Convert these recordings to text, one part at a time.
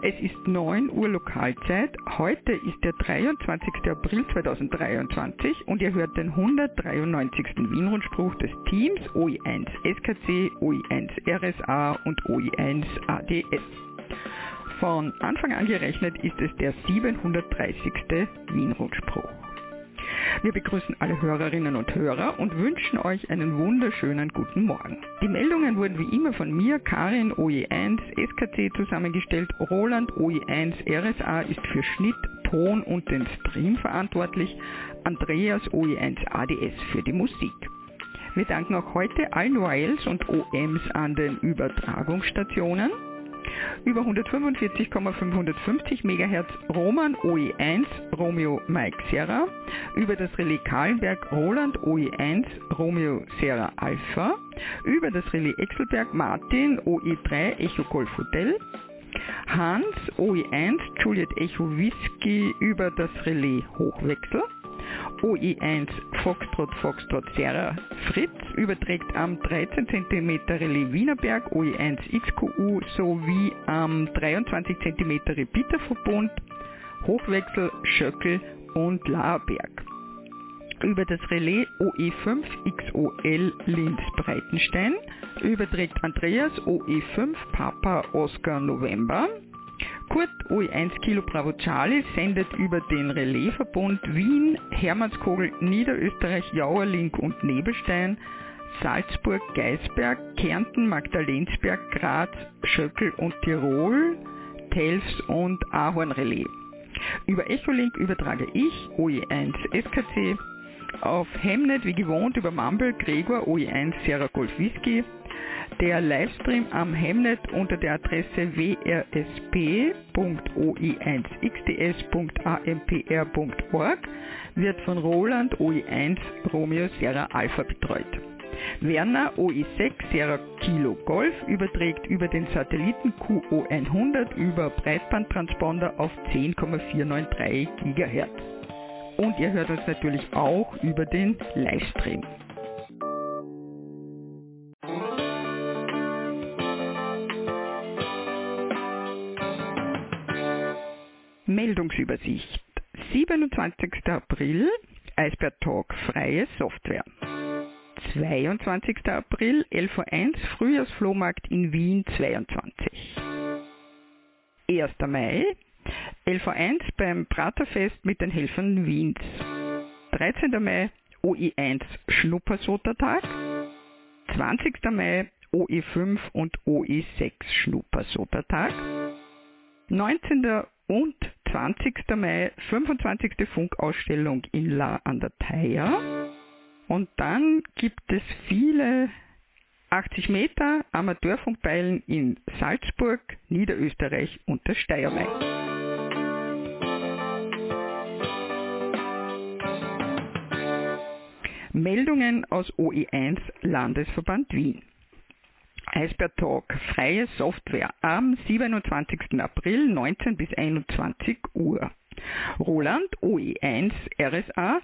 Es ist 9 Uhr Lokalzeit. Heute ist der 23. April 2023 und ihr hört den 193. Wienrundspruch des Teams OI1 SKC, OI1 RSA und OI1 ADS. Von Anfang an gerechnet ist es der 730. Wienrundspruch. Wir begrüßen alle Hörerinnen und Hörer und wünschen euch einen wunderschönen guten Morgen. Die Meldungen wurden wie immer von mir, Karin OE1 SKC zusammengestellt. Roland OE1 RSA ist für Schnitt, Ton und den Stream verantwortlich. Andreas OE1 ADS für die Musik. Wir danken auch heute allen YLs und OMs an den Übertragungsstationen über 145,550 MHz Roman OE1 Romeo Mike Sierra, über das Relais Kahlenberg Roland OE1 Romeo Sierra Alpha, über das Relais Exelberg Martin OE3 Echo Golf Hotel, Hans OE1 Juliet Echo Whisky. Über das Relais Hochwechsel, OE1 Foxtrot Foxtrot Serra Fritz überträgt am 13 cm Relais Wienerberg OE1 XQU sowie am 23 cm Repeaterverbund Hochwechsel Schöckel und Laerberg. Über das Relais OE5 XOL Linz Breitenstein überträgt Andreas OE5 Papa Oscar November Kurt OE1 Kilo Bravo Charlie sendet über den Relaisverbund Wien, Hermannskogel, Niederösterreich, Jauerlink und Nebelstein, Salzburg, Geisberg, Kärnten, Magdalensberg, Graz, Schöckel und Tirol, Telfs und Ahorn Relais. Über Echolink übertrage ich OE1 SKC auf Hemnet wie gewohnt über Mumble Gregor OE1 Sierra Golf Whisky der Livestream am Hemnet unter der Adresse wrsp.oi1xds.ampr.org wird von Roland OI1 Romeo Sierra Alpha betreut. Werner OI6 Sierra Kilo Golf überträgt über den Satelliten QO100 über Breitbandtransponder auf 10,493 GHz. Und ihr hört uns natürlich auch über den Livestream. Meldungsübersicht. 27. April, Eisbär Talk, freie Software. 22. April, 11.01 Uhr, Frühjahrsflohmarkt in Wien 22. 1. Mai, 11.01 Uhr beim Praterfest mit den Helfern Wiens. 13. Mai, OI1 Schnuppersotertag. 20. Mai, OE5 und OE6 Schnuppersotertag. 19. und 20. Mai 25. Funkausstellung in La an der Thaya. Und dann gibt es viele 80 Meter Amateurfunkbeilen in Salzburg, Niederösterreich und der Steiermark. Meldungen aus OE1 Landesverband Wien. Eisbär Talk, freie Software am 27. April 19 bis 21 Uhr. Roland OE1 RSA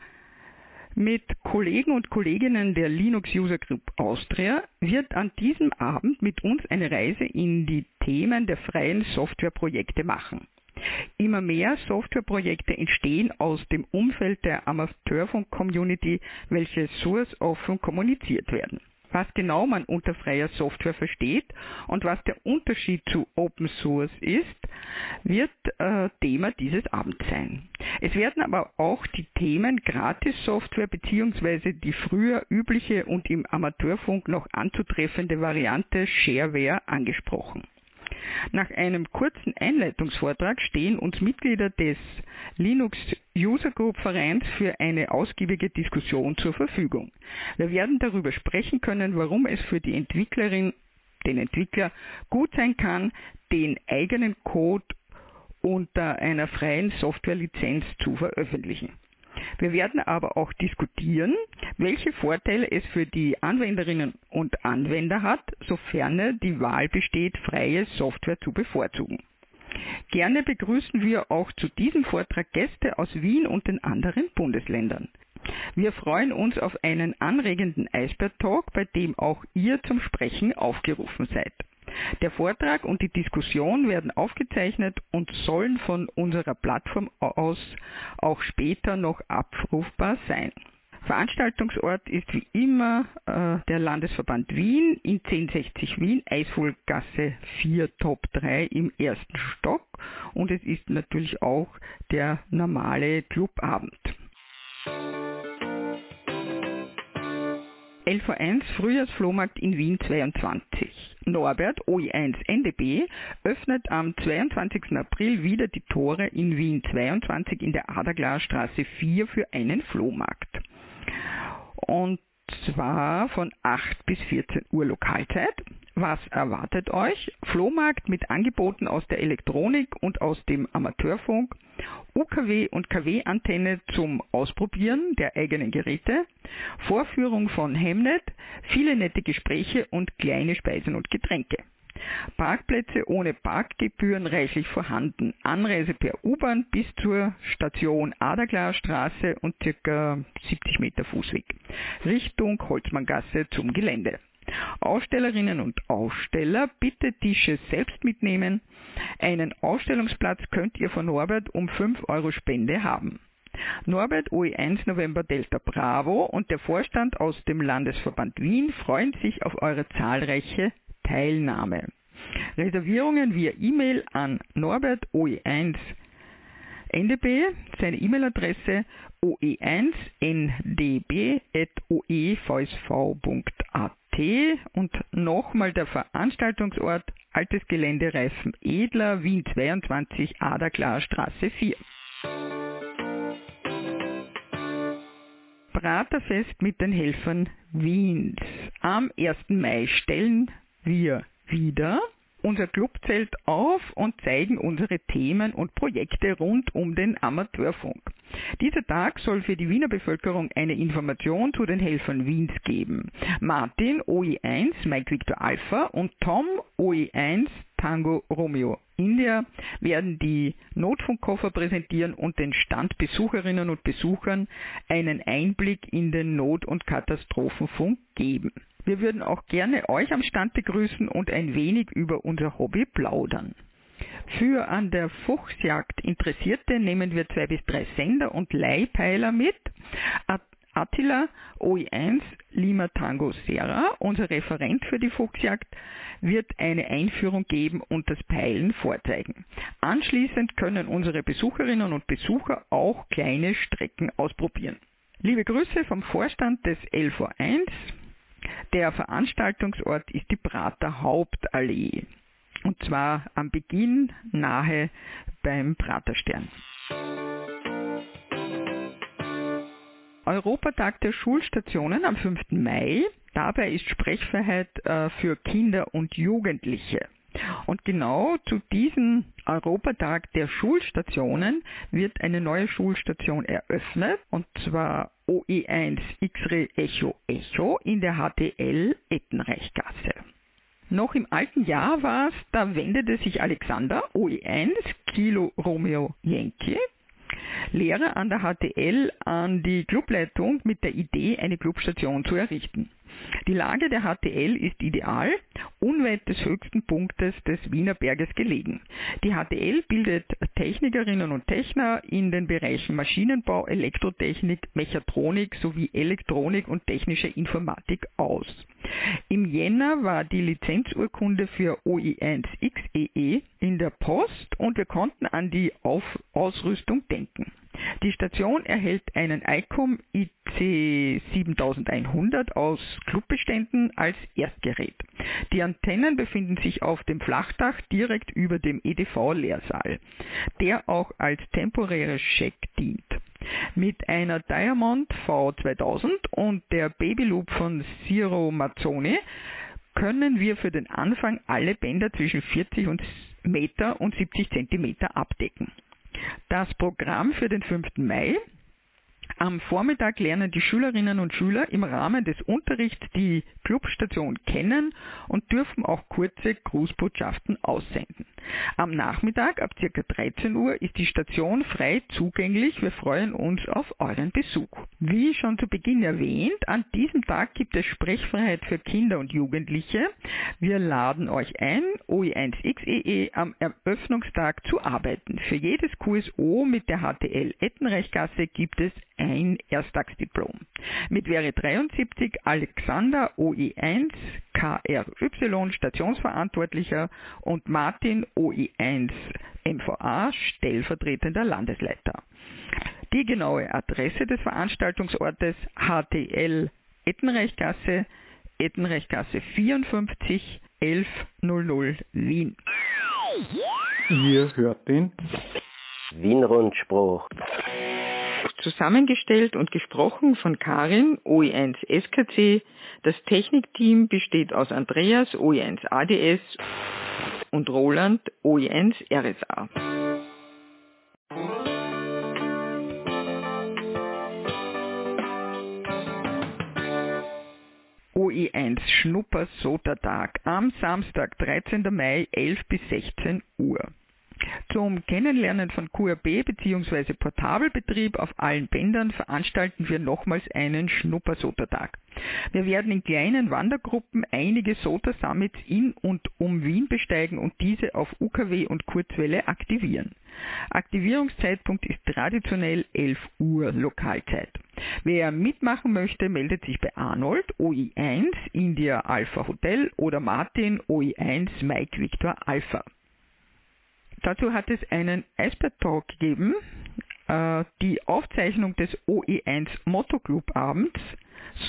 mit Kollegen und Kolleginnen der Linux User Group Austria wird an diesem Abend mit uns eine Reise in die Themen der freien Softwareprojekte machen. Immer mehr Softwareprojekte entstehen aus dem Umfeld der Amateurfunk-Community, welche source offen kommuniziert werden was genau man unter freier Software versteht und was der Unterschied zu Open Source ist, wird äh, Thema dieses Abends sein. Es werden aber auch die Themen Gratis-Software bzw. die früher übliche und im Amateurfunk noch anzutreffende Variante Shareware angesprochen. Nach einem kurzen Einleitungsvortrag stehen uns Mitglieder des Linux User Group Vereins für eine ausgiebige Diskussion zur Verfügung. Wir werden darüber sprechen können, warum es für die Entwicklerin, den Entwickler gut sein kann, den eigenen Code unter einer freien Softwarelizenz zu veröffentlichen. Wir werden aber auch diskutieren, welche Vorteile es für die Anwenderinnen und Anwender hat, sofern die Wahl besteht, freie Software zu bevorzugen. Gerne begrüßen wir auch zu diesem Vortrag Gäste aus Wien und den anderen Bundesländern. Wir freuen uns auf einen anregenden Eisbär-Talk, bei dem auch ihr zum Sprechen aufgerufen seid. Der Vortrag und die Diskussion werden aufgezeichnet und sollen von unserer Plattform aus auch später noch abrufbar sein. Veranstaltungsort ist wie immer äh, der Landesverband Wien in 1060 Wien, Eisvollgasse 4 Top 3 im ersten Stock und es ist natürlich auch der normale Clubabend. LV1 Frühjahrsflohmarkt in Wien 22. Norbert OI1 NDB öffnet am 22. April wieder die Tore in Wien 22 in der Aderglasstraße 4 für einen Flohmarkt. Und zwar von 8 bis 14 Uhr Lokalzeit. Was erwartet euch? Flohmarkt mit Angeboten aus der Elektronik und aus dem Amateurfunk, UKW und KW-Antenne zum Ausprobieren der eigenen Geräte, Vorführung von Hemnet, viele nette Gespräche und kleine Speisen und Getränke. Parkplätze ohne Parkgebühren reichlich vorhanden. Anreise per U-Bahn bis zur Station Aderglasstraße und ca. 70 Meter Fußweg. Richtung Holzmanngasse zum Gelände. Ausstellerinnen und Aussteller bitte Tische selbst mitnehmen. Einen Ausstellungsplatz könnt ihr von Norbert um 5 Euro Spende haben. Norbert OE1 November Delta Bravo und der Vorstand aus dem Landesverband Wien freuen sich auf eure zahlreiche Teilnahme. Reservierungen via E-Mail an Norbert OE1 NDB, seine E-Mail-Adresse oe1ndb.oevsv.at und nochmal der Veranstaltungsort Altes Gelände Reifen Edler, Wien 22, Aderklarstraße 4. Praterfest mit den Helfern Wiens. Am 1. Mai stellen wir wieder unser Clubzelt auf und zeigen unsere Themen und Projekte rund um den Amateurfunk. Dieser Tag soll für die Wiener Bevölkerung eine Information zu den Helfern Wiens geben. Martin OE1 Mike Victor Alpha und Tom OE1 Tango Romeo India werden die Notfunkkoffer präsentieren und den Standbesucherinnen und Besuchern einen Einblick in den Not- und Katastrophenfunk geben. Wir würden auch gerne euch am Stand begrüßen und ein wenig über unser Hobby plaudern. Für an der Fuchsjagd Interessierte nehmen wir zwei bis drei Sender und Leihpeiler mit. Attila OI1 Lima Tango Serra, unser Referent für die Fuchsjagd, wird eine Einführung geben und das Peilen vorzeigen. Anschließend können unsere Besucherinnen und Besucher auch kleine Strecken ausprobieren. Liebe Grüße vom Vorstand des LV1. Der Veranstaltungsort ist die Prater Hauptallee. Und zwar am Beginn nahe beim Praterstern. Europatag der Schulstationen am 5. Mai. Dabei ist Sprechfreiheit äh, für Kinder und Jugendliche. Und genau zu diesem Europatag der Schulstationen wird eine neue Schulstation eröffnet, und zwar OE1 X-Ray Echo Echo in der HTL Ettenreichgasse. Noch im alten Jahr war es, da wendete sich Alexander OE1 Kilo Romeo Yankee Lehrer an der HTL an die Clubleitung mit der Idee, eine Clubstation zu errichten. Die Lage der HTL ist ideal, unweit des höchsten Punktes des Wiener Berges gelegen. Die HTL bildet Technikerinnen und Techner in den Bereichen Maschinenbau, Elektrotechnik, Mechatronik sowie Elektronik und technische Informatik aus. Im Jänner war die Lizenzurkunde für OI1XEE in der Post und wir konnten an die Auf Ausrüstung denken. Die Station erhält einen ICOM IC 7100 aus Clubbeständen als Erstgerät. Die Antennen befinden sich auf dem Flachdach direkt über dem EDV-Lehrsaal, der auch als temporäres Check dient. Mit einer Diamond V2000 und der Babyloop von Zero Mazzoni können wir für den Anfang alle Bänder zwischen 40 Meter und 70 Zentimeter abdecken. Das Programm für den 5. Mai Am Vormittag lernen die Schülerinnen und Schüler im Rahmen des Unterrichts die Clubstation kennen und dürfen auch kurze Grußbotschaften aussenden. Am Nachmittag ab ca. 13 Uhr ist die Station frei zugänglich. Wir freuen uns auf euren Besuch. Wie schon zu Beginn erwähnt, an diesem Tag gibt es Sprechfreiheit für Kinder und Jugendliche. Wir laden euch ein, OE1XEE e am Eröffnungstag zu arbeiten. Für jedes QSO mit der HTL Ettenreichgasse gibt es ein Ersttagsdiplom. Mit Wäre 73 Alexander OE1 KRY Stationsverantwortlicher und Martin OE1 MVA stellvertretender Landesleiter. Die genaue Adresse des Veranstaltungsortes HTL Ettenreichgasse, Ettenreichgasse 54 1100 Wien. Ihr hört den Wien-Rundspruch. Zusammengestellt und gesprochen von Karin, OE1 SKC. Das Technikteam besteht aus Andreas, OE1 ADS und Roland, OE1 RSA. OE1 Schnupper-Sota-Tag am Samstag, 13. Mai, 11 bis 16 Uhr. Zum Kennenlernen von QRB bzw. Portabelbetrieb auf allen Bändern veranstalten wir nochmals einen Schnupper-Sota-Tag. Wir werden in kleinen Wandergruppen einige Sota-Summits in und um Wien besteigen und diese auf UKW und Kurzwelle aktivieren. Aktivierungszeitpunkt ist traditionell 11 Uhr Lokalzeit. Wer mitmachen möchte, meldet sich bei Arnold OI1 India Alpha Hotel oder Martin OI1 Mike Victor Alpha. Dazu hat es einen Iceberg Talk gegeben, äh, die Aufzeichnung des OE1 Motto Club Abends,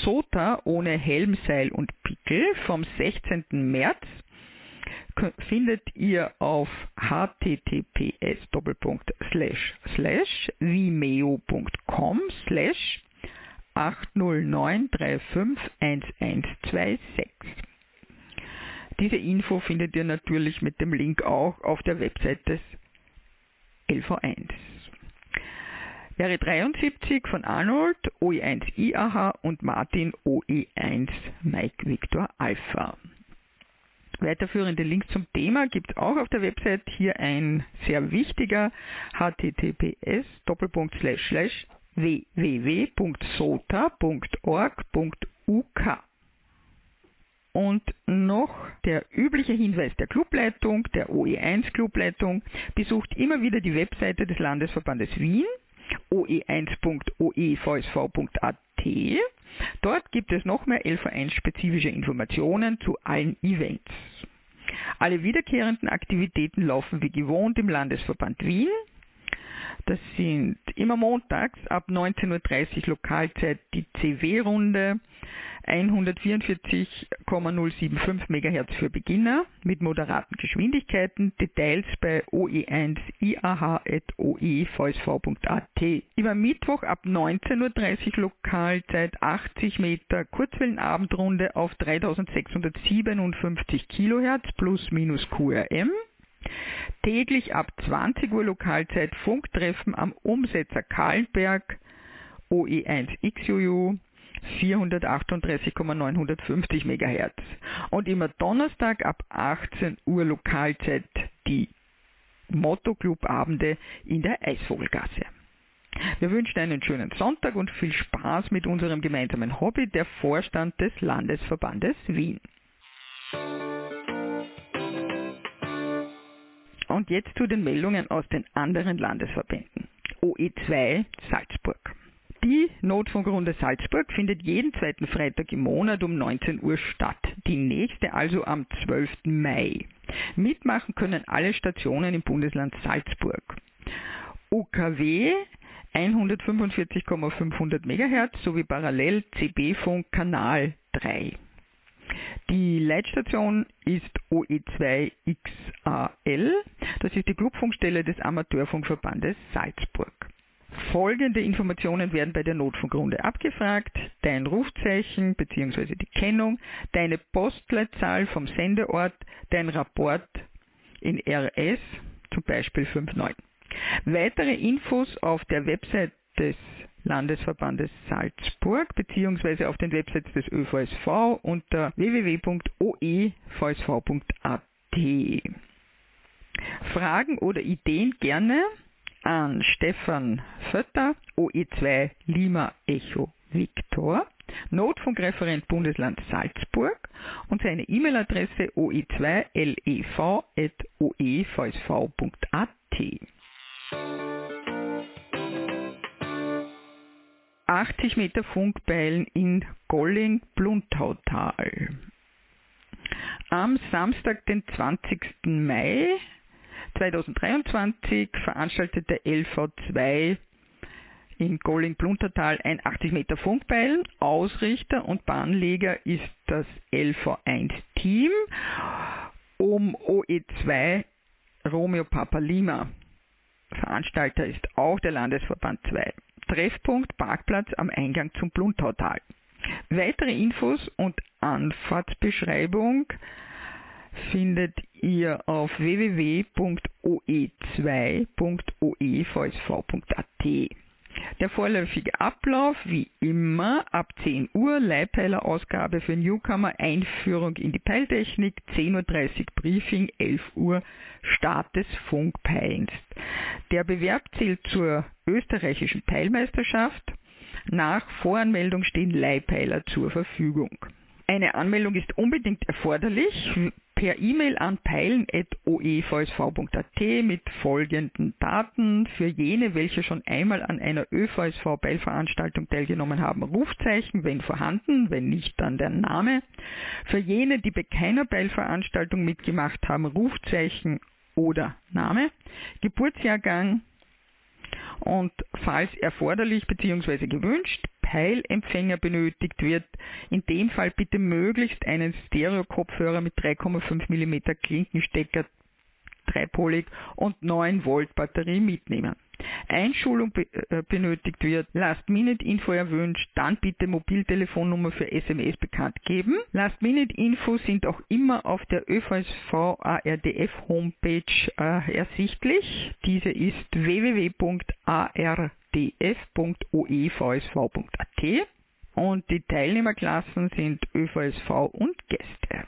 SOTA ohne Helm, Seil und Pickel vom 16. März findet ihr auf https vimeo.com slash 809351126. Diese Info findet ihr natürlich mit dem Link auch auf der Website des LV1. Wäre 73 von Arnold, OE1 IAH und Martin OE1 Mike Victor Alpha. Weiterführende Links zum Thema gibt es auch auf der Website. Hier ein sehr wichtiger https www.sota.org.uk. Und noch der übliche Hinweis der Clubleitung, der OE1 Clubleitung, besucht immer wieder die Webseite des Landesverbandes Wien, oe1.oevsv.at. Dort gibt es noch mehr LV1-spezifische Informationen zu allen Events. Alle wiederkehrenden Aktivitäten laufen wie gewohnt im Landesverband Wien. Das sind immer montags ab 19.30 Uhr Lokalzeit die CW-Runde, 144,075 MHz für Beginner mit moderaten Geschwindigkeiten. Details bei OE1 iah.oevsv.at. Über Mittwoch ab 19.30 Uhr Lokalzeit 80 Meter Kurzwellenabendrunde auf 3657 kHz plus minus QRM. Täglich ab 20 Uhr Lokalzeit Funktreffen am Umsetzer Kahlenberg OE1 XUU 438,950 MHz. Und immer Donnerstag ab 18 Uhr Lokalzeit die Motto-Club-Abende in der Eisvogelgasse. Wir wünschen einen schönen Sonntag und viel Spaß mit unserem gemeinsamen Hobby, der Vorstand des Landesverbandes Wien. Und jetzt zu den Meldungen aus den anderen Landesverbänden. OE2 Salzburg. Die Notfunkrunde Salzburg findet jeden zweiten Freitag im Monat um 19 Uhr statt. Die nächste also am 12. Mai. Mitmachen können alle Stationen im Bundesland Salzburg. UKW 145,500 MHz sowie parallel CB-Funk Kanal 3. Die Leitstation ist OE2XAL. Das ist die Clubfunkstelle des Amateurfunkverbandes Salzburg. Folgende Informationen werden bei der Notfunkrunde abgefragt. Dein Rufzeichen bzw. die Kennung, deine Postleitzahl vom Sendeort, dein Rapport in RS, zum Beispiel 59. Weitere Infos auf der Website des Landesverbandes Salzburg beziehungsweise auf den Websites des ÖVSV unter www.oevsv.at. Fragen oder Ideen gerne an Stefan Fötter, OE2 Lima Echo Victor, Notfunkreferent Bundesland Salzburg und seine E-Mail-Adresse oe2lev.oevsv.at. 80 Meter Funkbeilen in Golling-Bluntautal. Am Samstag, den 20. Mai 2023, veranstaltet der LV2 in Golling-Pluntertal ein 80 Meter Funkbeil. Ausrichter und Bahnleger ist das LV1-Team um OE2 Romeo Papa Lima. Veranstalter ist auch der Landesverband 2. Treffpunkt Parkplatz am Eingang zum Bluntautal. Weitere Infos und Anfahrtsbeschreibung findet ihr auf www.oe2.oevsv.at. Der vorläufige Ablauf, wie immer, ab 10 Uhr, Leihpeiler-Ausgabe für Newcomer, Einführung in die Peiltechnik, 10.30 Uhr Briefing, 11 Uhr Start des Funkpeilens. Der Bewerb zählt zur österreichischen Peilmeisterschaft. Nach Voranmeldung stehen Leihpeiler zur Verfügung. Eine Anmeldung ist unbedingt erforderlich per E-Mail an peilen.oevsv.at mit folgenden Daten. Für jene, welche schon einmal an einer ÖVSV-Beilveranstaltung teilgenommen haben, Rufzeichen, wenn vorhanden, wenn nicht, dann der Name. Für jene, die bei keiner Beilveranstaltung mitgemacht haben, Rufzeichen oder Name. Geburtsjahrgang, und falls erforderlich bzw. gewünscht Peilempfänger benötigt wird, in dem Fall bitte möglichst einen Stereo-Kopfhörer mit 3,5 mm Klinkenstecker dreipolig und 9 Volt Batterie mitnehmen. Einschulung be äh, benötigt wird, Last-Minute-Info erwünscht, dann bitte Mobiltelefonnummer für SMS bekannt geben. Last-Minute-Info sind auch immer auf der ÖVSV ARDF Homepage äh, ersichtlich. Diese ist www.ardf.oevsv.at und die Teilnehmerklassen sind ÖVSV und Gäste.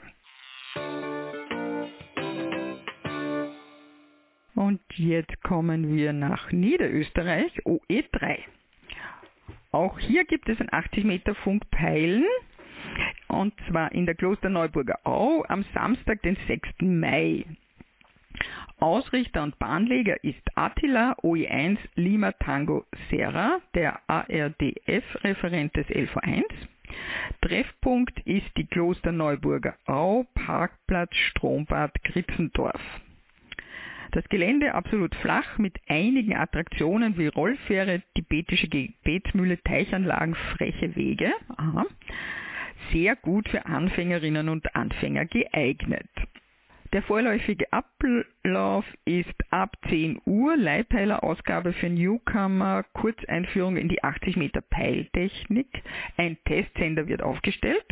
Und jetzt kommen wir nach Niederösterreich, OE3. Auch hier gibt es ein 80 Meter Funkpeilen und zwar in der Klosterneuburger Au am Samstag, den 6. Mai. Ausrichter und Bahnleger ist Attila OE1 Lima Tango Serra, der ARDF-Referent des LV1. Treffpunkt ist die Klosterneuburger Au, Parkplatz Strombad Gritzendorf. Das Gelände absolut flach mit einigen Attraktionen wie Rollfähre, tibetische Gebetsmühle, Teichanlagen, freche Wege. Aha. Sehr gut für Anfängerinnen und Anfänger geeignet. Der vorläufige Ablauf ist ab 10 Uhr Leihpeilerausgabe für Newcomer, Kurzeinführung in die 80 Meter Peiltechnik. Ein Testsender wird aufgestellt.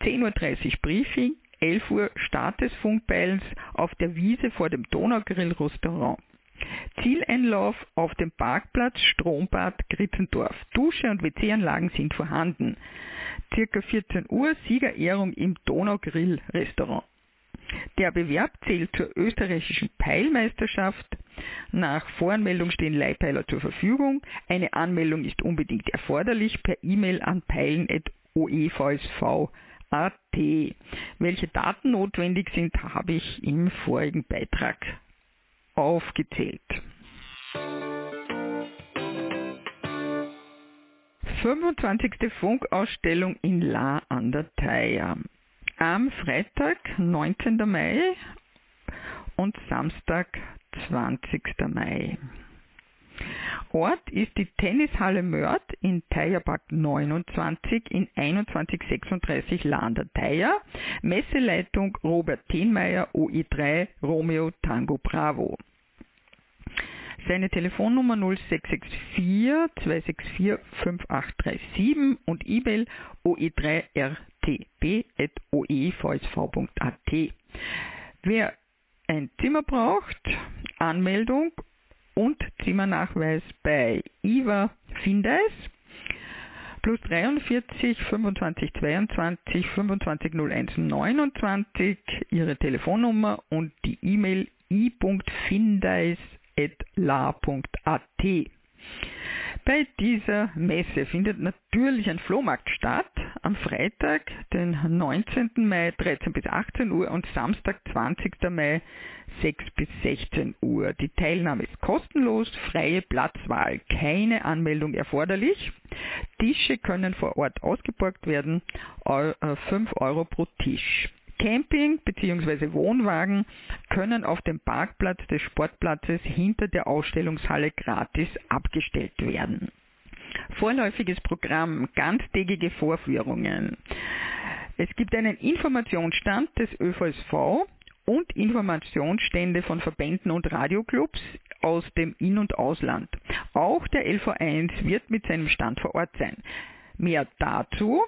10.30 Uhr Briefing, 11 Uhr Start des Funkbeils auf der Wiese vor dem Donaugrill-Restaurant. Zieleinlauf auf dem Parkplatz Strombad Gritzendorf. Dusche und WC-Anlagen sind vorhanden. Circa 14 Uhr Siegerehrung im Donaugrill-Restaurant. Der Bewerb zählt zur österreichischen Peilmeisterschaft. Nach Voranmeldung stehen Leihpeiler zur Verfügung. Eine Anmeldung ist unbedingt erforderlich per E-Mail an peilen.oevsv.at AT. Welche Daten notwendig sind, habe ich im vorigen Beitrag aufgezählt. 25. Funkausstellung in La an der Thaya. Am Freitag, 19. Mai und Samstag, 20. Mai. Ort ist die Tennishalle Mörd in Teierpark 29 in 2136 Lander Teier. Messeleitung Robert Tenmeier OI3 Romeo Tango Bravo. Seine Telefonnummer 0664 264 5837 und E-Mail oe3rtb.oevsv.at. Wer ein Zimmer braucht, Anmeldung und Zimmernachweis bei Iva Findeis plus 43 25 22 25 01 29 Ihre Telefonnummer und die E-Mail i.findeis.la.at. Bei dieser Messe findet natürlich ein Flohmarkt statt am Freitag, den 19. Mai 13 bis 18 Uhr und Samstag 20. Mai 6 bis 16 Uhr. Die Teilnahme ist kostenlos, freie Platzwahl, keine Anmeldung erforderlich. Tische können vor Ort ausgeborgt werden, 5 Euro pro Tisch. Camping bzw. Wohnwagen können auf dem Parkplatz des Sportplatzes hinter der Ausstellungshalle gratis abgestellt werden. Vorläufiges Programm, ganztägige Vorführungen. Es gibt einen Informationsstand des ÖVSV und Informationsstände von Verbänden und Radioclubs aus dem In- und Ausland. Auch der LV1 wird mit seinem Stand vor Ort sein. Mehr dazu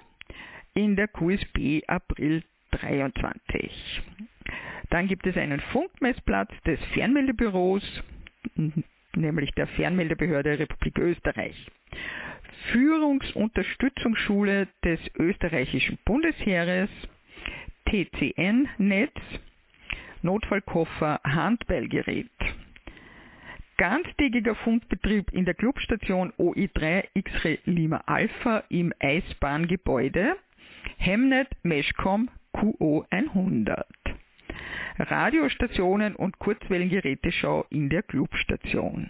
in der QSB April 23. Dann gibt es einen Funkmessplatz des Fernmeldebüros, nämlich der Fernmeldebehörde Republik Österreich. Führungsunterstützungsschule des österreichischen Bundesheeres, TCN-Netz, Notfallkoffer, Handbellgerät. Ganztägiger Funkbetrieb in der Clubstation OI3 X-Ray Lima Alpha im Eisbahngebäude, Hemnet Meshcom QO100. Radiostationen und Kurzwellengeräteschau in der Clubstation.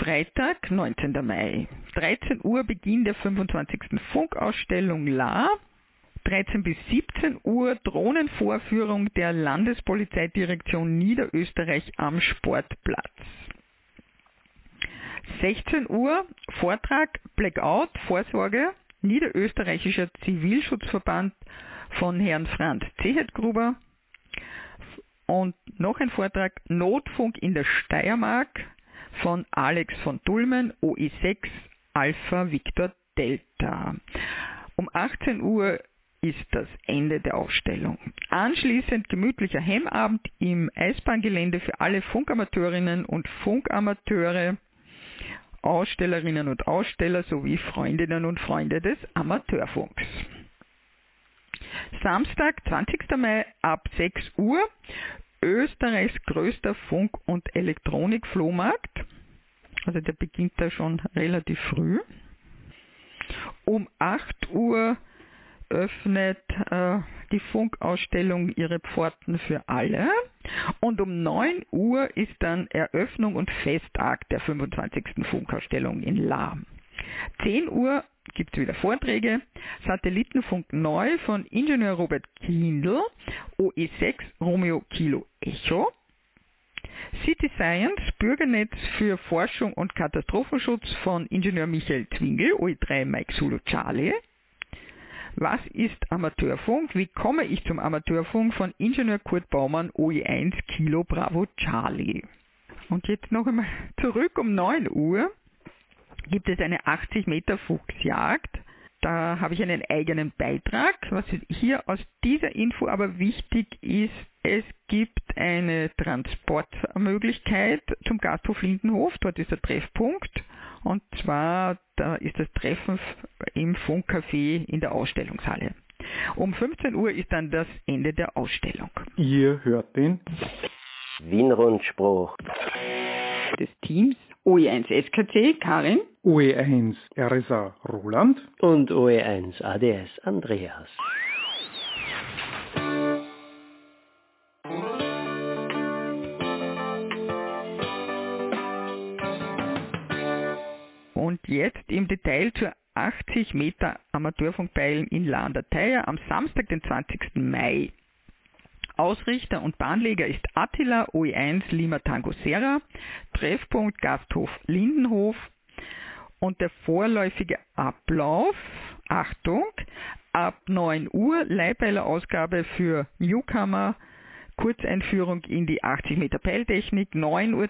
Freitag, 19. Mai, 13 Uhr Beginn der 25. Funkausstellung La. 13 bis 17 Uhr Drohnenvorführung der Landespolizeidirektion Niederösterreich am Sportplatz. 16 Uhr Vortrag Blackout Vorsorge Niederösterreichischer Zivilschutzverband von Herrn Franz Zehetgruber und noch ein Vortrag Notfunk in der Steiermark von Alex von Dulmen, OI6 Alpha Victor Delta. Um 18 Uhr ist das Ende der Ausstellung. Anschließend gemütlicher Hemmabend im Eisbahngelände für alle Funkamateurinnen und Funkamateure, Ausstellerinnen und Aussteller sowie Freundinnen und Freunde des Amateurfunks. Samstag, 20. Mai ab 6 Uhr, Österreichs größter Funk- und Elektronikflohmarkt. Also der beginnt da schon relativ früh. Um 8 Uhr öffnet äh, die Funkausstellung ihre Pforten für alle und um 9 Uhr ist dann Eröffnung und Festtag der 25. Funkausstellung in Lahm. 10 Uhr gibt es wieder Vorträge. Satellitenfunk neu von Ingenieur Robert Kindl, OE6 Romeo Kilo Echo. City Science, Bürgernetz für Forschung und Katastrophenschutz von Ingenieur Michael Zwingel, OE3 Mike Zulu Charlie. Was ist Amateurfunk? Wie komme ich zum Amateurfunk von Ingenieur Kurt Baumann, OE1 Kilo Bravo Charlie? Und jetzt noch einmal zurück um 9 Uhr gibt es eine 80 Meter Fuchsjagd. Da habe ich einen eigenen Beitrag. Was hier aus dieser Info aber wichtig ist, es gibt eine Transportmöglichkeit zum Gasthof Lindenhof. Dort ist der Treffpunkt. Und zwar da ist das Treffen im Funkcafé in der Ausstellungshalle. Um 15 Uhr ist dann das Ende der Ausstellung. Ihr hört den Wien-Rundspruch des Teams OE1 SKC Karin, OE1 RSA Roland und OE1 ADS Andreas. Und jetzt im Detail zur 80 Meter Amateurfunkpeilen in Landerteier am Samstag, den 20. Mai. Ausrichter und Bahnleger ist Attila OE1 Lima Tango Serra, Treffpunkt Gasthof Lindenhof und der vorläufige Ablauf, Achtung, ab 9 Uhr Leihbeilerausgabe für Newcomer Kurzeinführung in die 80 Meter Peiltechnik, 9.30 Uhr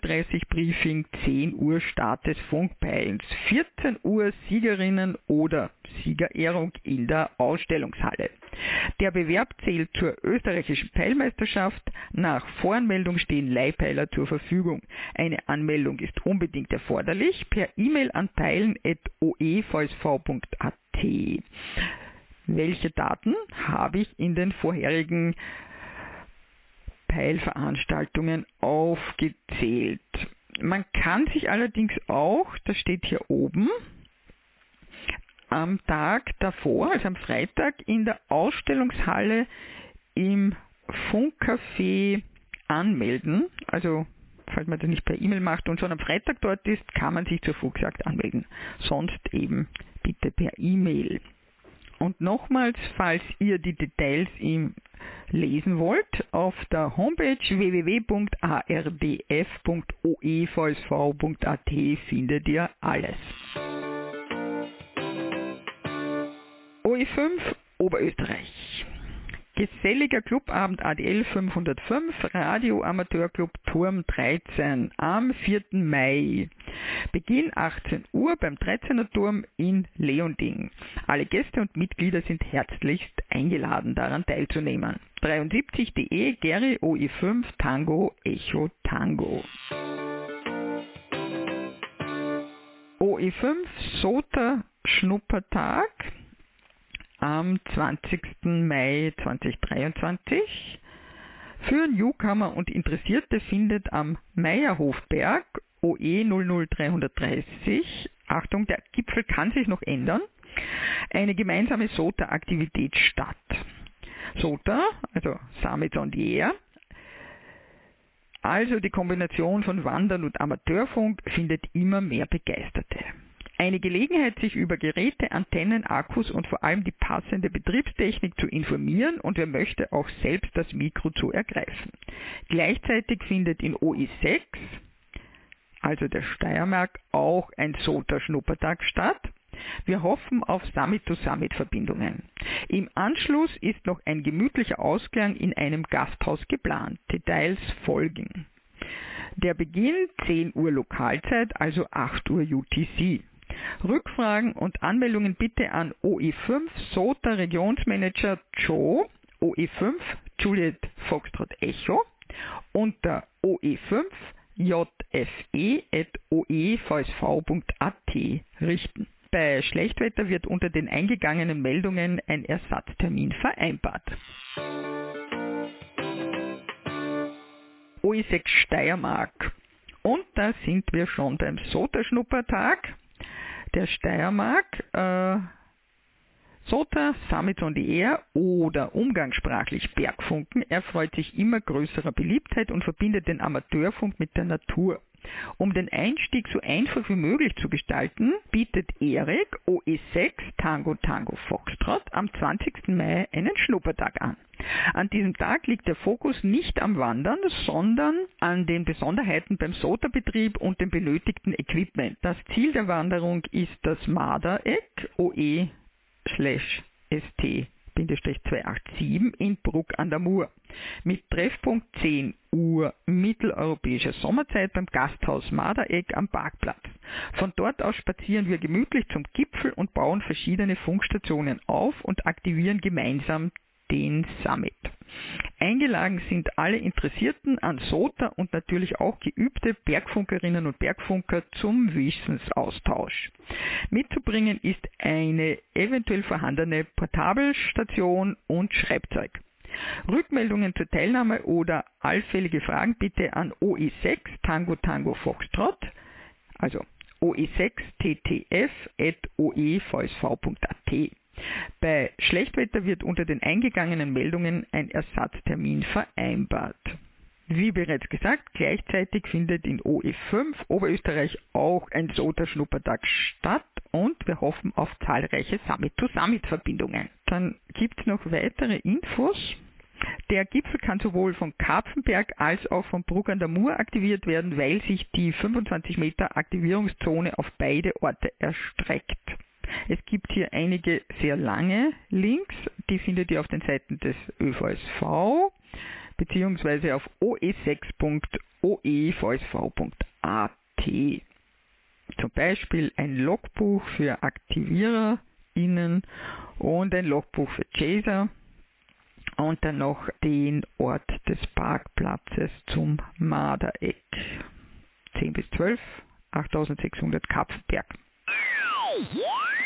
Briefing, 10 Uhr Start des Funkpeilens, 14 Uhr Siegerinnen oder Siegerehrung in der Ausstellungshalle. Der Bewerb zählt zur österreichischen Peilmeisterschaft. Nach Voranmeldung stehen Leihpeiler zur Verfügung. Eine Anmeldung ist unbedingt erforderlich per E-Mail an peilen.oevsv.at. Welche Daten habe ich in den vorherigen Peilveranstaltungen aufgezählt? Man kann sich allerdings auch, das steht hier oben, am Tag davor, also am Freitag, in der Ausstellungshalle im Funkcafé anmelden. Also falls man das nicht per E-Mail macht und schon am Freitag dort ist, kann man sich zur Fuchsjagd anmelden. Sonst eben bitte per E-Mail. Und nochmals, falls ihr die Details im lesen wollt, auf der Homepage www.ardf.oevsv.at findet ihr alles. OE5 Oberösterreich. Geselliger Clubabend ADL 505, Radio Amateurclub Turm 13 am 4. Mai. Beginn 18 Uhr beim 13er Turm in Leonding. Alle Gäste und Mitglieder sind herzlichst eingeladen, daran teilzunehmen. 73.de Gary OE5 Tango Echo Tango. OE5 Sota Schnuppertag am 20. Mai 2023. Für Newcomer und Interessierte findet am Meierhofberg OE 00330, Achtung, der Gipfel kann sich noch ändern, eine gemeinsame SOTA-Aktivität statt. SOTA, also Summit on the Air, also die Kombination von Wandern und Amateurfunk findet immer mehr Begeisterte. Eine Gelegenheit, sich über Geräte, Antennen, Akkus und vor allem die passende Betriebstechnik zu informieren und wer möchte auch selbst das Mikro zu ergreifen. Gleichzeitig findet in OE6, also der Steiermark, auch ein SOTA-Schnuppertag statt. Wir hoffen auf Summit-to-Summit-Verbindungen. Im Anschluss ist noch ein gemütlicher Ausklang in einem Gasthaus geplant. Details folgen. Der Beginn 10 Uhr Lokalzeit, also 8 Uhr UTC. Rückfragen und Anmeldungen bitte an OE5 SOTA Regionsmanager Joe OE5 Juliet Foxtrot Echo unter OE5 jfe.oevsv.at richten. Bei Schlechtwetter wird unter den eingegangenen Meldungen ein Ersatztermin vereinbart. OE6 Steiermark. Und da sind wir schon beim SOTA-Schnuppertag der Steiermark. Äh, SOTA, Summit on the Air oder umgangssprachlich Bergfunken erfreut sich immer größerer Beliebtheit und verbindet den Amateurfunk mit der Natur. Um den Einstieg so einfach wie möglich zu gestalten, bietet Erik OE6 Tango Tango Foxtrot am 20. Mai einen Schnuppertag an. An diesem Tag liegt der Fokus nicht am Wandern, sondern an den Besonderheiten beim SOTA-Betrieb und dem benötigten Equipment. Das Ziel der Wanderung ist das Mardereck OE ST 287 in Bruck an der Mur. Mit Treffpunkt 10 Uhr mitteleuropäischer Sommerzeit beim Gasthaus Madereck am Parkplatz. Von dort aus spazieren wir gemütlich zum Gipfel und bauen verschiedene Funkstationen auf und aktivieren gemeinsam den Summit. Eingeladen sind alle Interessierten an SOTA und natürlich auch geübte Bergfunkerinnen und Bergfunker zum Wissensaustausch. Mitzubringen ist eine eventuell vorhandene Portabelstation und Schreibzeug. Rückmeldungen zur Teilnahme oder allfällige Fragen bitte an OE6 Tango Tango Foxtrot, also oe6 ttf.oevsv.at. Bei Schlechtwetter wird unter den eingegangenen Meldungen ein Ersatztermin vereinbart. Wie bereits gesagt, gleichzeitig findet in OE5 Oberösterreich auch ein SOTA-Schnuppertag statt und wir hoffen auf zahlreiche Summit-to-Summit-Verbindungen. Dann gibt es noch weitere Infos. Der Gipfel kann sowohl von Karpfenberg als auch von Bruck an der Mur aktiviert werden, weil sich die 25 Meter Aktivierungszone auf beide Orte erstreckt. Es gibt hier einige sehr lange Links, die findet ihr auf den Seiten des ÖVSV. beziehungsweise auf oe6.oevsv.at. Zum Beispiel ein Logbuch für AktiviererInnen und ein Logbuch für Chaser und dann noch den Ort des Parkplatzes zum Mardereck. 10 bis 12, 8600 Kapfenberg.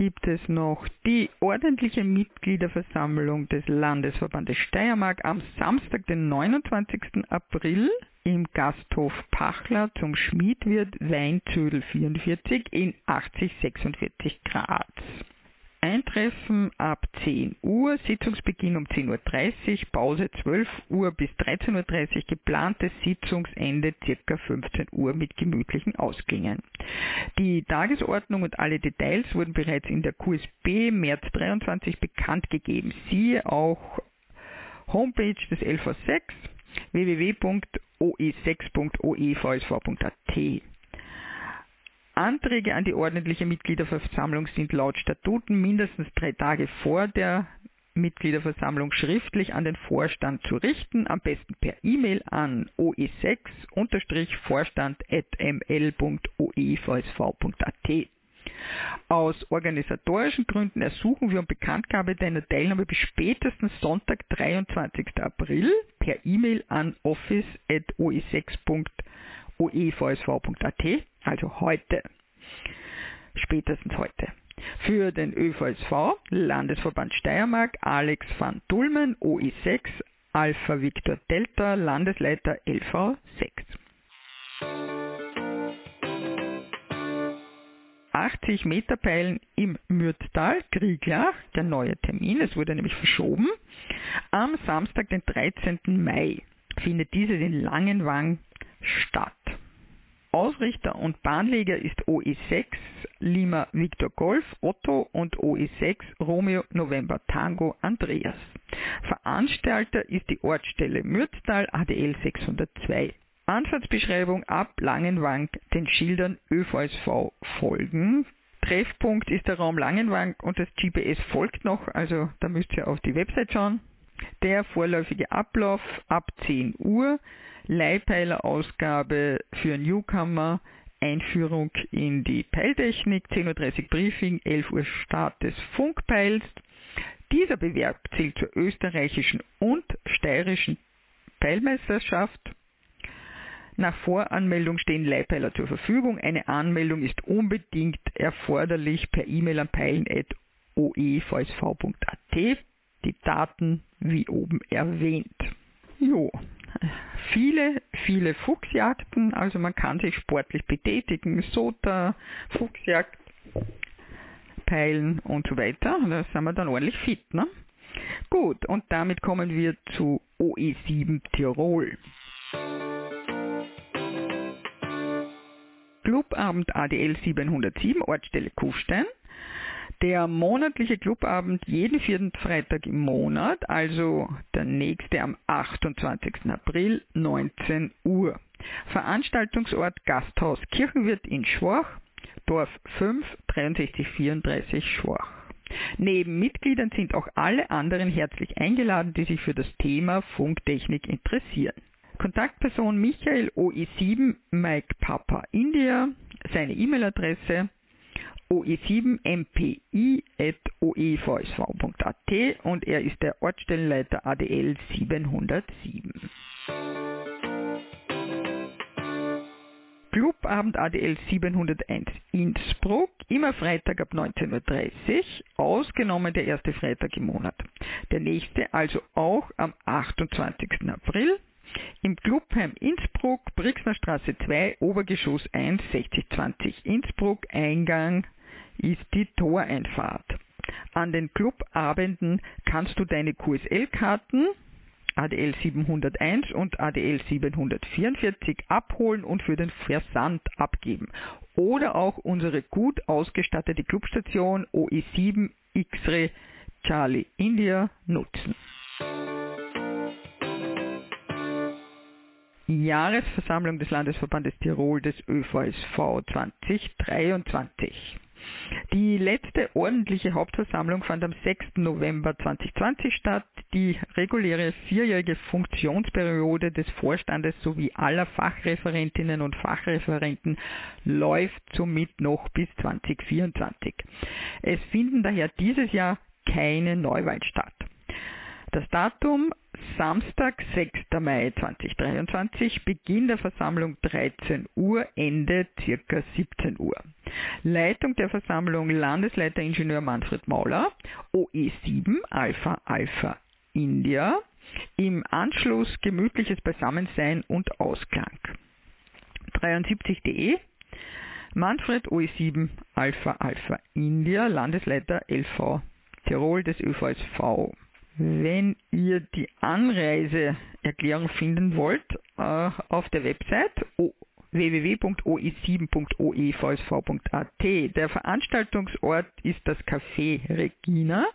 Gibt es noch die ordentliche Mitgliederversammlung des Landesverbandes Steiermark am Samstag, den 29. April im Gasthof Pachler zum Schmiedwirt Weinzödel 44 in 8046 Graz. Eintreffen ab 10 Uhr, Sitzungsbeginn um 10.30 Uhr, Pause 12 Uhr bis 13.30 Uhr, geplantes Sitzungsende ca. 15 Uhr mit gemütlichen Ausklingen. Die Tagesordnung und alle Details wurden bereits in der QSB März 23 bekannt gegeben. Siehe auch Homepage des LV6 www.oe6.oevsv.at. Anträge an die ordentliche Mitgliederversammlung sind laut Statuten mindestens drei Tage vor der Mitgliederversammlung schriftlich an den Vorstand zu richten, am besten per E-Mail an oe6-vorstand.ml.oevsv.at. Aus organisatorischen Gründen ersuchen wir um Bekanntgabe deiner Teilnahme bis spätestens Sonntag, 23. April per E-Mail an office.oe6.oevsv.at also heute, spätestens heute. Für den ÖVSV, Landesverband Steiermark, Alex van Dulmen, OI6, Alpha Victor Delta, Landesleiter LV6. 80 Meter Peilen im Mürztal, Grieglach, der neue Termin, es wurde nämlich verschoben. Am Samstag, den 13. Mai, findet dieses in Langenwang statt. Ausrichter und Bahnleger ist OE6 Lima Victor Golf Otto und OE6 Romeo November Tango Andreas. Veranstalter ist die Ortsstelle Mürztal ADL 602. Anfahrtsbeschreibung ab Langenwang den Schildern ÖVSV folgen. Treffpunkt ist der Raum Langenwang und das GPS folgt noch, also da müsst ihr auf die Website schauen. Der vorläufige Ablauf ab 10 Uhr. Leihpeilerausgabe für Newcomer, Einführung in die Peiltechnik, 10.30 Uhr Briefing, 11 Uhr Start des Funkpeils. Dieser Bewerb zählt zur österreichischen und steirischen Peilmeisterschaft. Nach Voranmeldung stehen Leihpeiler zur Verfügung. Eine Anmeldung ist unbedingt erforderlich per E-Mail an peilen.oevsv.at. Die Daten wie oben erwähnt. Jo, viele, viele Fuchsjagden, also man kann sich sportlich betätigen, Sota, Fuchsjagd, Peilen und so weiter. Da sind wir dann ordentlich fit. Ne? Gut, und damit kommen wir zu OE7 Tirol. Clubabend ADL 707, Ortsstelle Kufstein der monatliche Clubabend jeden vierten Freitag im Monat, also der nächste am 28. April 19 Uhr. Veranstaltungsort Gasthaus Kirchenwirt in Schwach, Dorf 5 6334 Schwach. Neben Mitgliedern sind auch alle anderen herzlich eingeladen, die sich für das Thema Funktechnik interessieren. Kontaktperson Michael OE7 Mike Papa India, seine E-Mail-Adresse oe7mpi.oevsv.at und er ist der Ortsstellenleiter ADL 707. Clubabend ADL 701 Innsbruck, immer Freitag ab 19.30 Uhr, ausgenommen der erste Freitag im Monat. Der nächste also auch am 28. April im Clubheim Innsbruck, Brixner Straße 2, Obergeschoss 1, 6020 Innsbruck, Eingang ist die Toreinfahrt. An den Clubabenden kannst du deine QSL-Karten ADL 701 und ADL 744 abholen und für den Versand abgeben. Oder auch unsere gut ausgestattete Clubstation OE7 X-Ray Charlie India nutzen. Jahresversammlung des Landesverbandes Tirol des ÖVSV 2023. Die letzte ordentliche Hauptversammlung fand am 6. November 2020 statt. Die reguläre vierjährige Funktionsperiode des Vorstandes sowie aller Fachreferentinnen und Fachreferenten läuft somit noch bis 2024. Es finden daher dieses Jahr keine Neuwahlen statt. Das Datum Samstag, 6. Mai 2023, Beginn der Versammlung 13 Uhr, Ende circa 17 Uhr. Leitung der Versammlung Landesleiter Ingenieur Manfred Mauler, OE7 Alpha Alpha India. Im Anschluss gemütliches Beisammensein und Ausklang. 73.de Manfred OE7 Alpha Alpha India, Landesleiter LV Tirol des ÖVSV. Wenn ihr die Anreiseerklärung finden wollt, äh, auf der Website www.oi7.oevsv.at. Der Veranstaltungsort ist das Café Regina,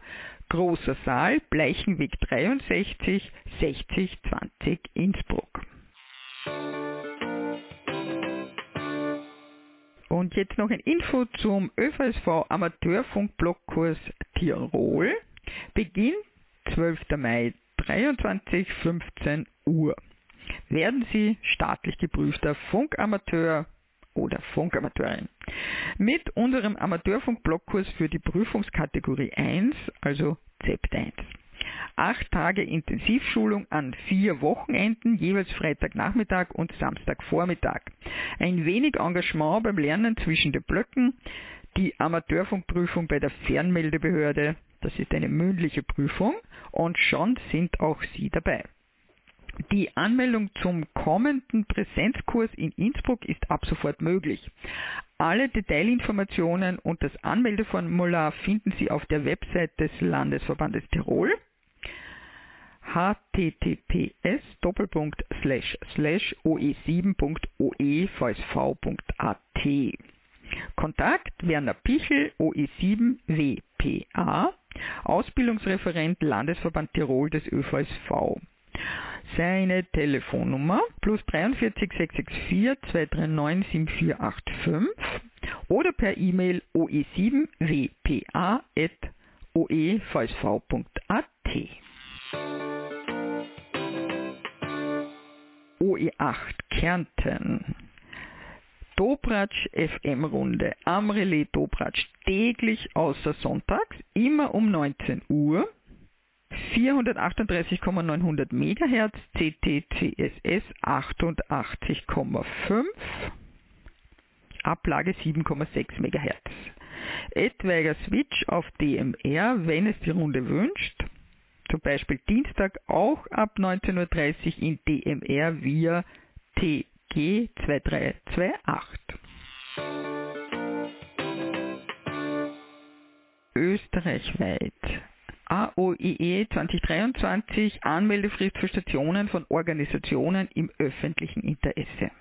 Großer Saal, Bleichenweg 63, 6020 Innsbruck. Und jetzt noch ein Info zum ÖVSV Amateurfunkblockkurs Tirol. Beginn 12. Mai 23, 15 Uhr. Werden Sie staatlich geprüfter Funkamateur oder Funkamateurin. Mit unserem Amateurfunk-Blockkurs für die Prüfungskategorie 1, also ZEPT 1. Acht Tage Intensivschulung an vier Wochenenden, jeweils Freitagnachmittag und Samstagvormittag. Ein wenig Engagement beim Lernen zwischen den Blöcken, die Amateurfunkprüfung bei der Fernmeldebehörde, das ist eine mündliche Prüfung und schon sind auch Sie dabei. Die Anmeldung zum kommenden Präsenzkurs in Innsbruck ist ab sofort möglich. Alle Detailinformationen und das Anmeldeformular finden Sie auf der Website des Landesverbandes Tirol https oe7.oevsv.at Kontakt Werner Pichel OE7 WPA Ausbildungsreferent Landesverband Tirol des ÖVSV. Seine Telefonnummer plus 43 664 239 7485 oder per E-Mail oe7wpa.oevsv.at. OE8 Kärnten Dobratsch FM-Runde am Relais Dobratsch täglich außer sonntags, immer um 19 Uhr. 438,900 MHz, CTCSS 88,5, Ablage 7,6 MHz. Etwaiger Switch auf DMR, wenn es die Runde wünscht. Zum Beispiel Dienstag auch ab 19.30 Uhr in DMR via T G2328. Österreichweit. AOIE 2023 Anmeldefrist für Stationen von Organisationen im öffentlichen Interesse.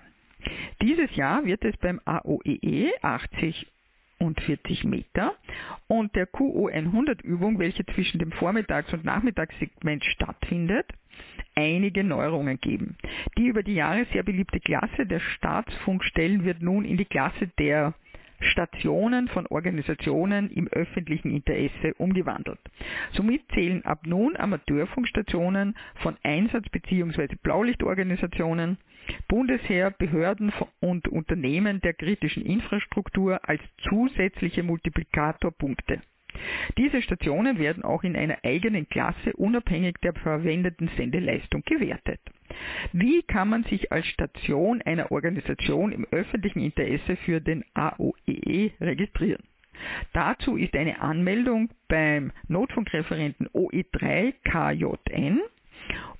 Dieses Jahr wird es beim AOEE 80 und 40 Meter und der QO100 Übung, welche zwischen dem Vormittags- und Nachmittagssegment stattfindet, einige Neuerungen geben. Die über die Jahre sehr beliebte Klasse der Staatsfunkstellen wird nun in die Klasse der Stationen von Organisationen im öffentlichen Interesse umgewandelt. Somit zählen ab nun Amateurfunkstationen von Einsatz- bzw. Blaulichtorganisationen, Bundesheer, Behörden und Unternehmen der kritischen Infrastruktur als zusätzliche Multiplikatorpunkte. Diese Stationen werden auch in einer eigenen Klasse unabhängig der verwendeten Sendeleistung gewertet. Wie kann man sich als Station einer Organisation im öffentlichen Interesse für den AOEE registrieren? Dazu ist eine Anmeldung beim Notfunkreferenten OE3 KJN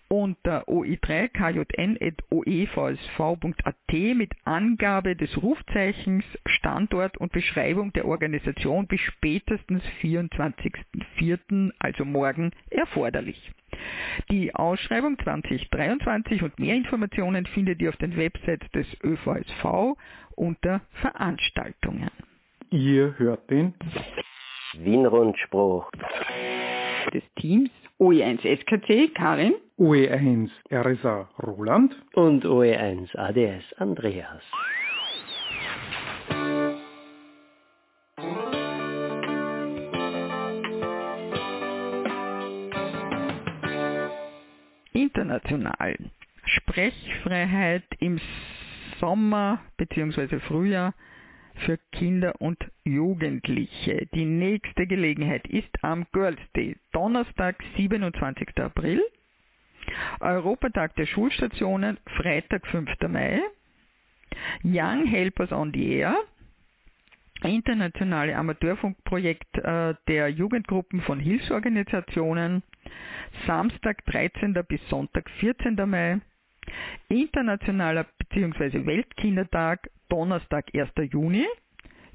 unter oi3kjn.oevsv.at mit Angabe des Rufzeichens, Standort und Beschreibung der Organisation bis spätestens 24.04., also morgen, erforderlich. Die Ausschreibung 2023 und mehr Informationen findet ihr auf den Websites des ÖVSV unter Veranstaltungen. Ihr hört den Wienrundspruch des Teams OE1 SKC Karin, OE1 RSA Roland und OE1 ADS Andreas. International. Sprechfreiheit im Sommer bzw. Frühjahr für Kinder und Jugendliche. Die nächste Gelegenheit ist am Girls Day, Donnerstag, 27. April, Europatag der Schulstationen, Freitag, 5. Mai, Young Helpers on the Air, internationale Amateurfunkprojekt äh, der Jugendgruppen von Hilfsorganisationen, Samstag 13. bis Sonntag 14. Mai, internationaler bzw. Weltkindertag Donnerstag 1. Juni,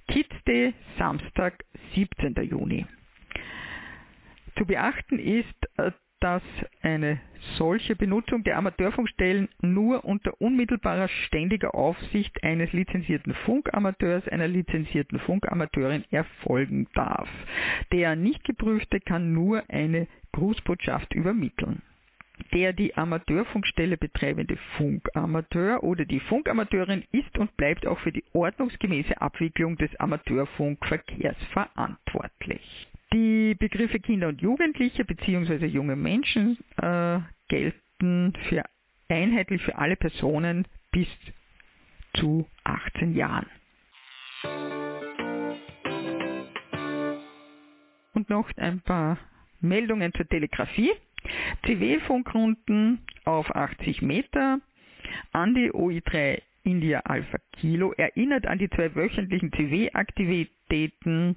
Kids Day Samstag 17. Juni. Zu beachten ist, äh, dass eine solche Benutzung der Amateurfunkstellen nur unter unmittelbarer ständiger Aufsicht eines lizenzierten Funkamateurs, einer lizenzierten Funkamateurin erfolgen darf. Der nicht geprüfte kann nur eine Grußbotschaft übermitteln der die Amateurfunkstelle betreibende Funkamateur oder die Funkamateurin ist und bleibt auch für die ordnungsgemäße Abwicklung des Amateurfunkverkehrs verantwortlich. Die Begriffe Kinder und Jugendliche bzw. junge Menschen äh, gelten für einheitlich für alle Personen bis zu 18 Jahren. Und noch ein paar Meldungen zur Telegrafie. CW-Funkrunden auf 80 Meter an die OI3 India Alpha Kilo erinnert an die zwei wöchentlichen CW-Aktivitäten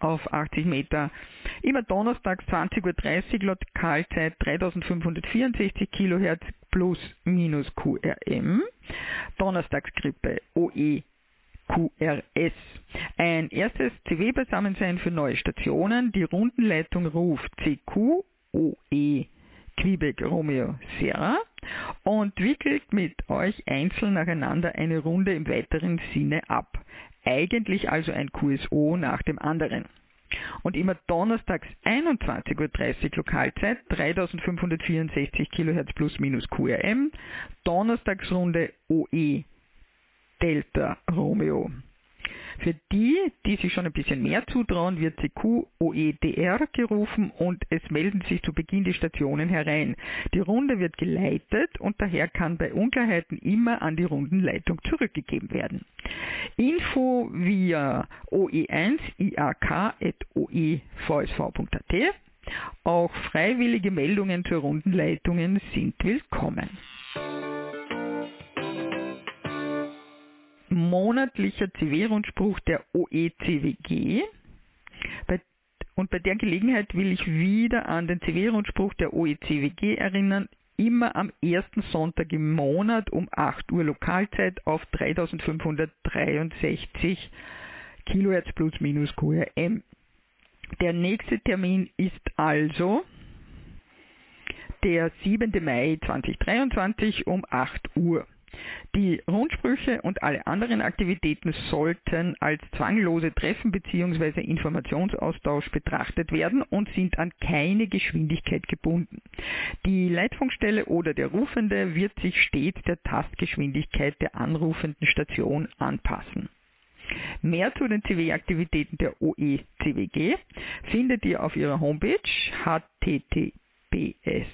auf 80 Meter. Immer donnerstags 20.30 Uhr Lokalzeit 3564 kHz plus minus QRM. Donnerstagskrippe OE QRS. Ein erstes CW-Beisammensein für neue Stationen. Die Rundenleitung ruft CQ OE Quebec Romeo Sierra und wickelt mit euch einzeln nacheinander eine Runde im weiteren Sinne ab. Eigentlich also ein QSO nach dem anderen. Und immer donnerstags 21.30 Uhr Lokalzeit, 3564 kHz plus minus QRM, Donnerstagsrunde OE Delta Romeo für die, die sich schon ein bisschen mehr zutrauen, wird CQ-OEDR gerufen und es melden sich zu Beginn die Stationen herein. Die Runde wird geleitet und daher kann bei Unklarheiten immer an die Rundenleitung zurückgegeben werden. Info via oe1iak.oevsv.at. Auch freiwillige Meldungen zur Rundenleitungen sind willkommen. Monatlicher CW-Rundspruch der OECWG. und bei der Gelegenheit will ich wieder an den CW-Rundspruch der OECWG erinnern, immer am ersten Sonntag im Monat um 8 Uhr Lokalzeit auf 3563 kHz plus minus QRM. Der nächste Termin ist also der 7. Mai 2023 um 8 Uhr. Die Rundsprüche und alle anderen Aktivitäten sollten als zwanglose Treffen bzw. Informationsaustausch betrachtet werden und sind an keine Geschwindigkeit gebunden. Die Leitfunkstelle oder der Rufende wird sich stets der Tastgeschwindigkeit der anrufenden Station anpassen. Mehr zu den CW-Aktivitäten der OECWG findet ihr auf ihrer Homepage https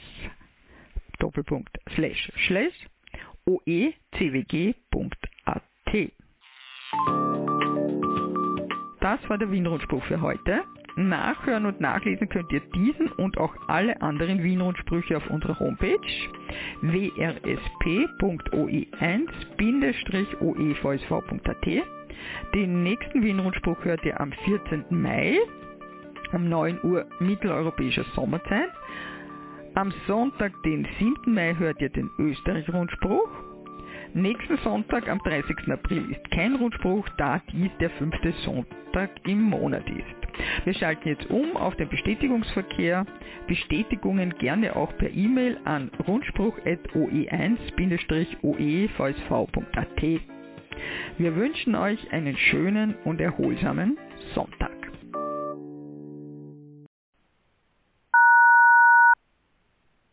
oecwg.at. Das war der Wienrundspruch für heute. Nachhören und nachlesen könnt ihr diesen und auch alle anderen Wienrundsprüche auf unserer Homepage wrsp.oe1-oevsv.at. Den nächsten Wienrundspruch hört ihr am 14. Mai um 9 Uhr mitteleuropäischer Sommerzeit. Am Sonntag, den 7. Mai, hört ihr den Österreich-Rundspruch. Nächsten Sonntag, am 30. April, ist kein Rundspruch, da dies der fünfte Sonntag im Monat ist. Wir schalten jetzt um auf den Bestätigungsverkehr. Bestätigungen gerne auch per E-Mail an rundspruch.oe1-oevsv.at. Wir wünschen euch einen schönen und erholsamen Sonntag.